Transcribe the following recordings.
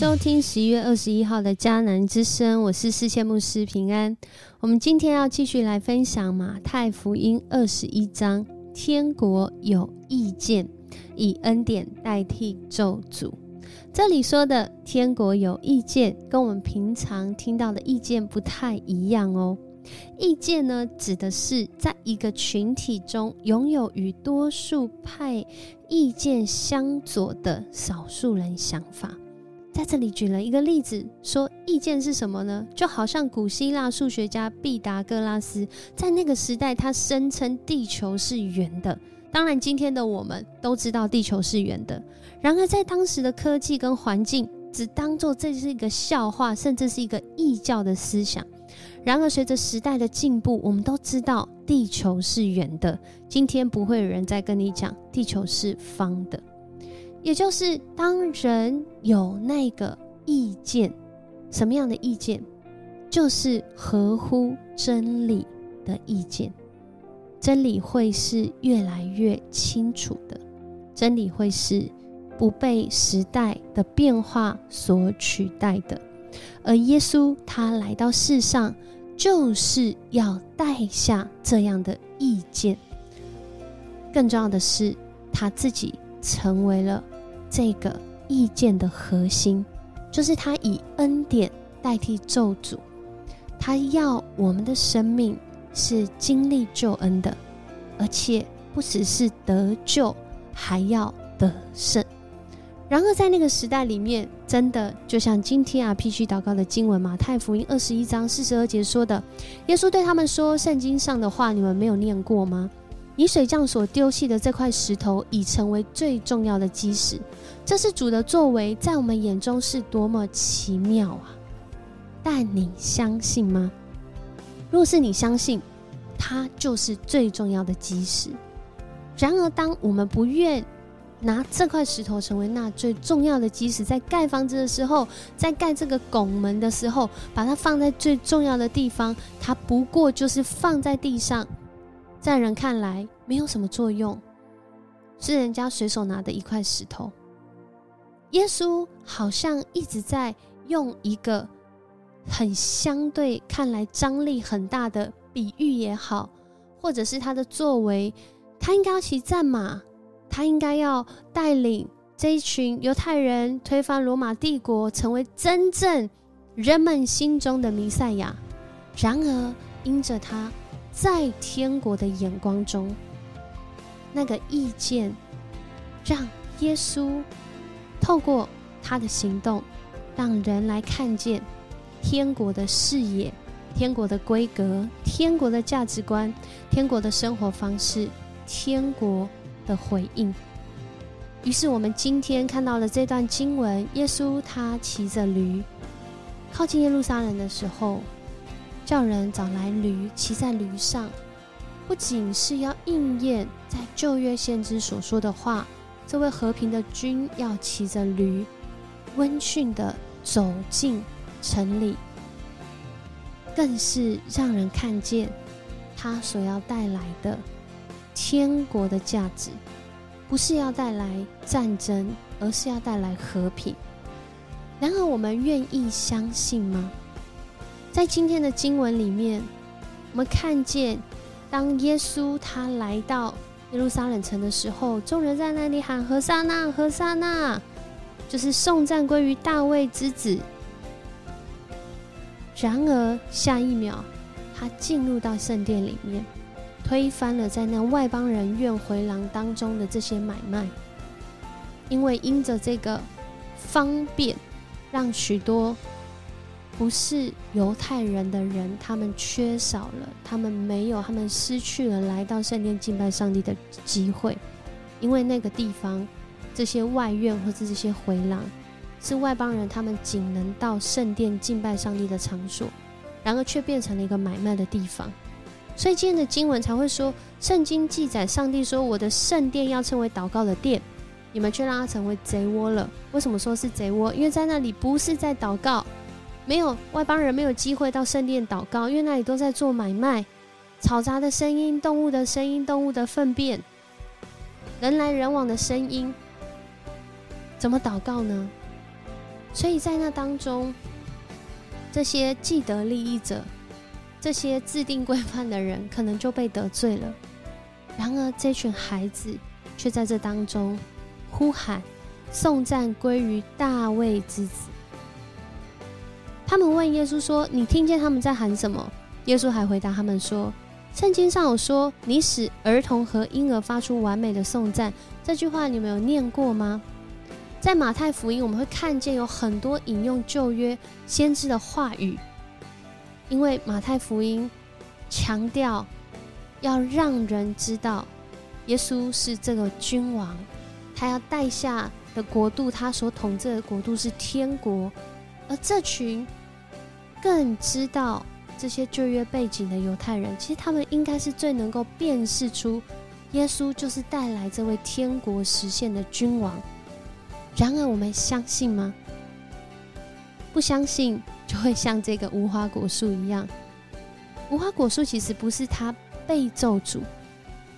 收听十一月二十一号的迦南之声，我是世界牧师平安。我们今天要继续来分享马太福音二十一章，天国有意见，以恩典代替咒诅。这里说的天国有意见，跟我们平常听到的意见不太一样哦。意见呢，指的是在一个群体中拥有与多数派意见相左的少数人想法。在这里举了一个例子，说意见是什么呢？就好像古希腊数学家毕达哥拉斯在那个时代，他声称地球是圆的。当然，今天的我们都知道地球是圆的。然而，在当时的科技跟环境，只当做这是一个笑话，甚至是一个异教的思想。然而，随着时代的进步，我们都知道地球是圆的。今天不会有人再跟你讲地球是方的。也就是当人有那个意见，什么样的意见，就是合乎真理的意见，真理会是越来越清楚的，真理会是不被时代的变化所取代的。而耶稣他来到世上，就是要带下这样的意见。更重要的是，他自己成为了。这个意见的核心，就是他以恩典代替咒诅，他要我们的生命是经历救恩的，而且不只是得救，还要得胜。然而在那个时代里面，真的就像今天啊，必须祷告的经文马太福音二十一章四十二节说的，耶稣对他们说：“圣经上的话，你们没有念过吗？”泥水匠所丢弃的这块石头，已成为最重要的基石。这是主的作为，在我们眼中是多么奇妙啊！但你相信吗？若是你相信，它就是最重要的基石。然而，当我们不愿拿这块石头成为那最重要的基石，在盖房子的时候，在盖这个拱门的时候，把它放在最重要的地方，它不过就是放在地上。在人看来没有什么作用，是人家随手拿的一块石头。耶稣好像一直在用一个很相对看来张力很大的比喻也好，或者是他的作为，他应该要骑战马，他应该要带领这一群犹太人推翻罗马帝国，成为真正人们心中的弥赛亚。然而，因着他。在天国的眼光中，那个意见让耶稣透过他的行动，让人来看见天国的视野、天国的规格、天国的价值观、天国的生活方式、天国的回应。于是，我们今天看到了这段经文：耶稣他骑着驴靠近耶路撒冷的时候。叫人找来驴，骑在驴上，不仅是要应验在旧约先知所说的话，这位和平的君要骑着驴，温驯的走进城里，更是让人看见他所要带来的天国的价值，不是要带来战争，而是要带来和平。然而，我们愿意相信吗？在今天的经文里面，我们看见，当耶稣他来到耶路撒冷城的时候，众人在那里喊“何沙那，何沙那”，就是颂赞归于大卫之子。然而下一秒，他进入到圣殿里面，推翻了在那外邦人院回廊当中的这些买卖，因为因着这个方便，让许多。不是犹太人的人，他们缺少了，他们没有，他们失去了来到圣殿敬拜上帝的机会，因为那个地方，这些外院或者这些回廊，是外邦人他们仅能到圣殿敬拜上帝的场所，然而却变成了一个买卖的地方，所以今天的经文才会说，圣经记载上帝说我的圣殿要称为祷告的殿，你们却让它成为贼窝了。为什么说是贼窝？因为在那里不是在祷告。没有外邦人没有机会到圣殿祷告，因为那里都在做买卖，嘈杂的声音、动物的声音、动物的粪便、人来人往的声音，怎么祷告呢？所以在那当中，这些既得利益者、这些制定规范的人，可能就被得罪了。然而，这群孩子却在这当中呼喊、颂赞归于大卫之子。他们问耶稣说：“你听见他们在喊什么？”耶稣还回答他们说：“圣经上有说，你使儿童和婴儿发出完美的颂赞。”这句话你们有念过吗？在马太福音，我们会看见有很多引用旧约先知的话语，因为马太福音强调要让人知道耶稣是这个君王，他要带下的国度，他所统治的国度是天国，而这群。更知道这些旧约背景的犹太人，其实他们应该是最能够辨识出耶稣就是带来这位天国实现的君王。然而，我们相信吗？不相信，就会像这个无花果树一样。无花果树其实不是他被咒诅，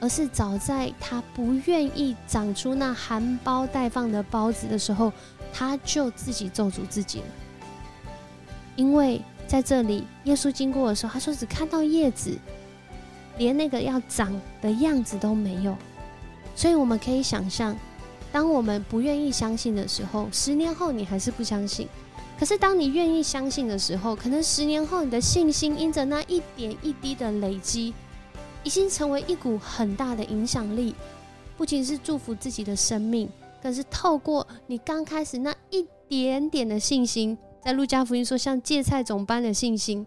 而是早在他不愿意长出那含苞待放的包子的时候，他就自己咒诅自己了，因为。在这里，耶稣经过的时候，他说只看到叶子，连那个要长的样子都没有。所以我们可以想象，当我们不愿意相信的时候，十年后你还是不相信。可是当你愿意相信的时候，可能十年后你的信心因着那一点一滴的累积，已经成为一股很大的影响力。不仅是祝福自己的生命，更是透过你刚开始那一点点的信心。在路加福音说，像芥菜种般的信心，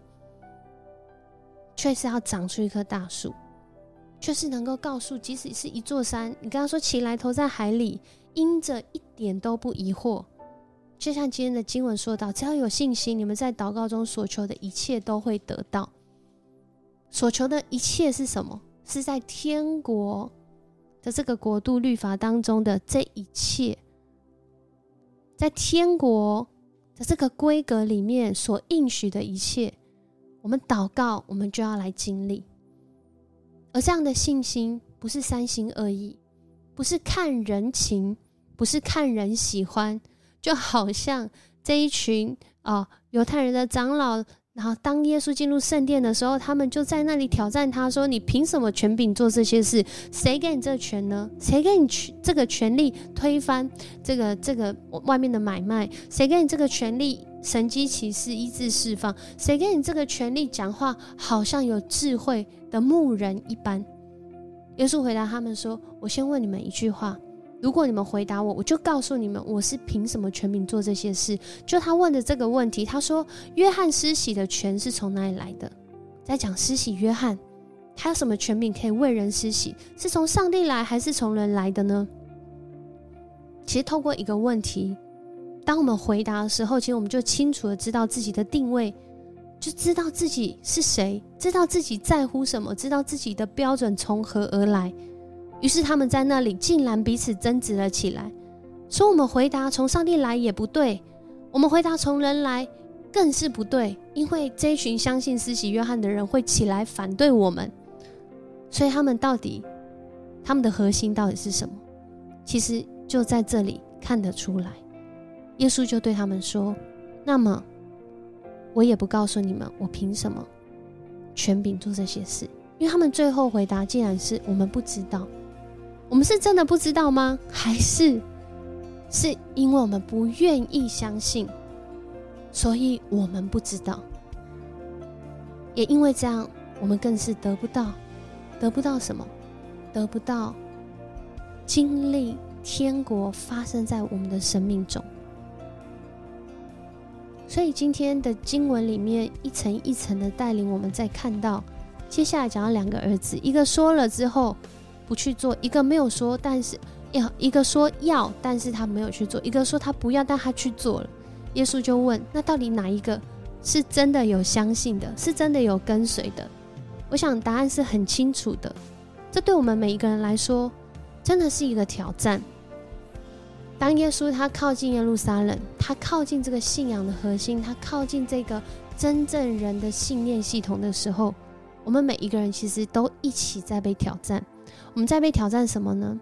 却是要长出一棵大树，却是能够告诉，即使是一座山，你刚刚说起来投在海里，因着一点都不疑惑。就像今天的经文说到，只要有信心，你们在祷告中所求的一切都会得到。所求的一切是什么？是在天国的这个国度律法当中的这一切，在天国。在这个规格里面所应许的一切，我们祷告，我们就要来经历。而这样的信心不是三心二意，不是看人情，不是看人喜欢，就好像这一群啊犹太人的长老。然后，当耶稣进入圣殿的时候，他们就在那里挑战他说：“你凭什么权柄做这些事？谁给你这权呢？谁给你权这个权利推翻这个这个外面的买卖？谁给你这个权利神机骑士医治释放？谁给你这个权利讲话好像有智慧的牧人一般？”耶稣回答他们说：“我先问你们一句话。”如果你们回答我，我就告诉你们，我是凭什么权柄做这些事。就他问的这个问题，他说：“约翰施洗的权是从哪里来的？”在讲施洗约翰，他有什么权柄可以为人施洗？是从上帝来还是从人来的呢？其实透过一个问题，当我们回答的时候，其实我们就清楚的知道自己的定位，就知道自己是谁，知道自己在乎什么，知道自己的标准从何而来。于是他们在那里竟然彼此争执了起来，说：“我们回答从上帝来也不对，我们回答从人来更是不对，因为这一群相信施洗约翰的人会起来反对我们。所以他们到底他们的核心到底是什么？其实就在这里看得出来。耶稣就对他们说：‘那么我也不告诉你们，我凭什么权柄做这些事？’因为他们最后回答竟然是我们不知道。”我们是真的不知道吗？还是是因为我们不愿意相信，所以我们不知道？也因为这样，我们更是得不到，得不到什么？得不到经历天国发生在我们的生命中。所以今天的经文里面一层一层的带领我们，在看到接下来讲到两个儿子，一个说了之后。不去做一个没有说，但是要一个说要，但是他没有去做；一个说他不要，但他去做了。耶稣就问：那到底哪一个是真的有相信的，是真的有跟随的？我想答案是很清楚的。这对我们每一个人来说，真的是一个挑战。当耶稣他靠近耶路撒冷，他靠近这个信仰的核心，他靠近这个真正人的信念系统的时候，我们每一个人其实都一起在被挑战。我们在被挑战什么呢？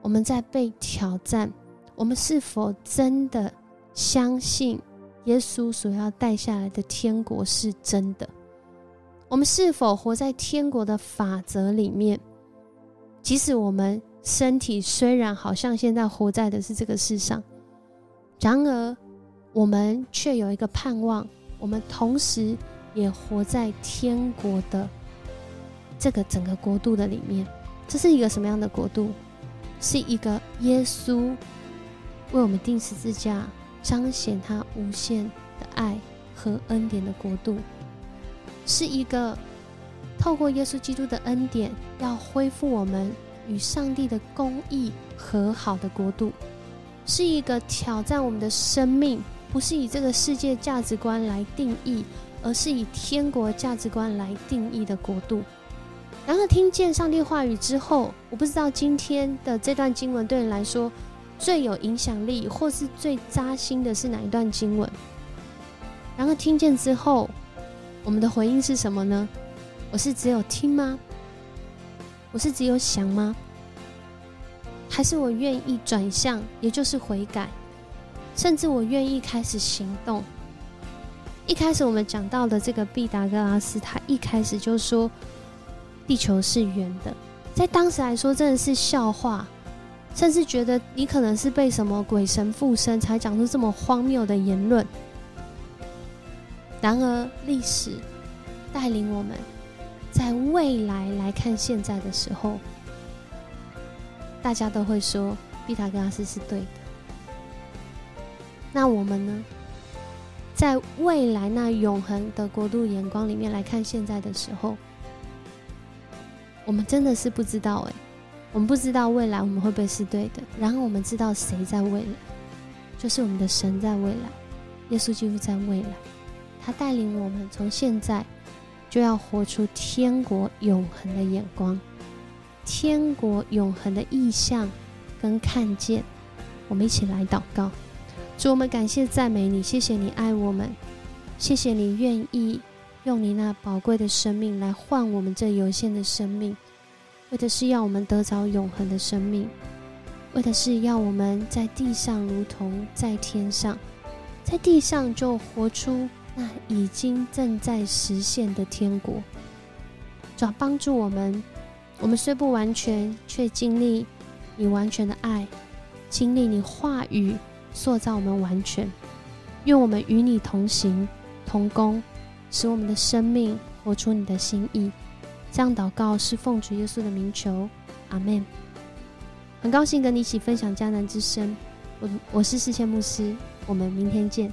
我们在被挑战，我们是否真的相信耶稣所要带下来的天国是真的？我们是否活在天国的法则里面？即使我们身体虽然好像现在活在的是这个世上，然而我们却有一个盼望，我们同时也活在天国的这个整个国度的里面。这是一个什么样的国度？是一个耶稣为我们钉十字架，彰显他无限的爱和恩典的国度，是一个透过耶稣基督的恩典，要恢复我们与上帝的公义和好的国度，是一个挑战我们的生命，不是以这个世界价值观来定义，而是以天国价值观来定义的国度。然后听见上帝话语之后，我不知道今天的这段经文对你来说最有影响力，或是最扎心的是哪一段经文？然后听见之后，我们的回应是什么呢？我是只有听吗？我是只有想吗？还是我愿意转向，也就是悔改，甚至我愿意开始行动？一开始我们讲到的这个毕达哥拉斯，他一开始就说。地球是圆的，在当时来说真的是笑话，甚至觉得你可能是被什么鬼神附身才讲出这么荒谬的言论。然而，历史带领我们在未来来看现在的时候，大家都会说毕达哥拉斯是对的。那我们呢，在未来那永恒的国度眼光里面来看现在的时候？我们真的是不知道哎，我们不知道未来我们会不会是对的。然后我们知道谁在未来，就是我们的神在未来，耶稣基督在未来，他带领我们从现在就要活出天国永恒的眼光，天国永恒的意象跟看见。我们一起来祷告，主我们感谢赞美你，谢谢你爱我们，谢谢你愿意。用你那宝贵的生命来换我们这有限的生命，为的是要我们得着永恒的生命，为的是要我们在地上如同在天上，在地上就活出那已经正在实现的天国。主要帮助我们，我们虽不完全，却经历你完全的爱，经历你话语塑造我们完全。愿我们与你同行，同工。使我们的生命活出你的心意，这样祷告是奉主耶稣的名求，阿门。很高兴跟你一起分享迦南之声，我我是世谦牧师，我们明天见。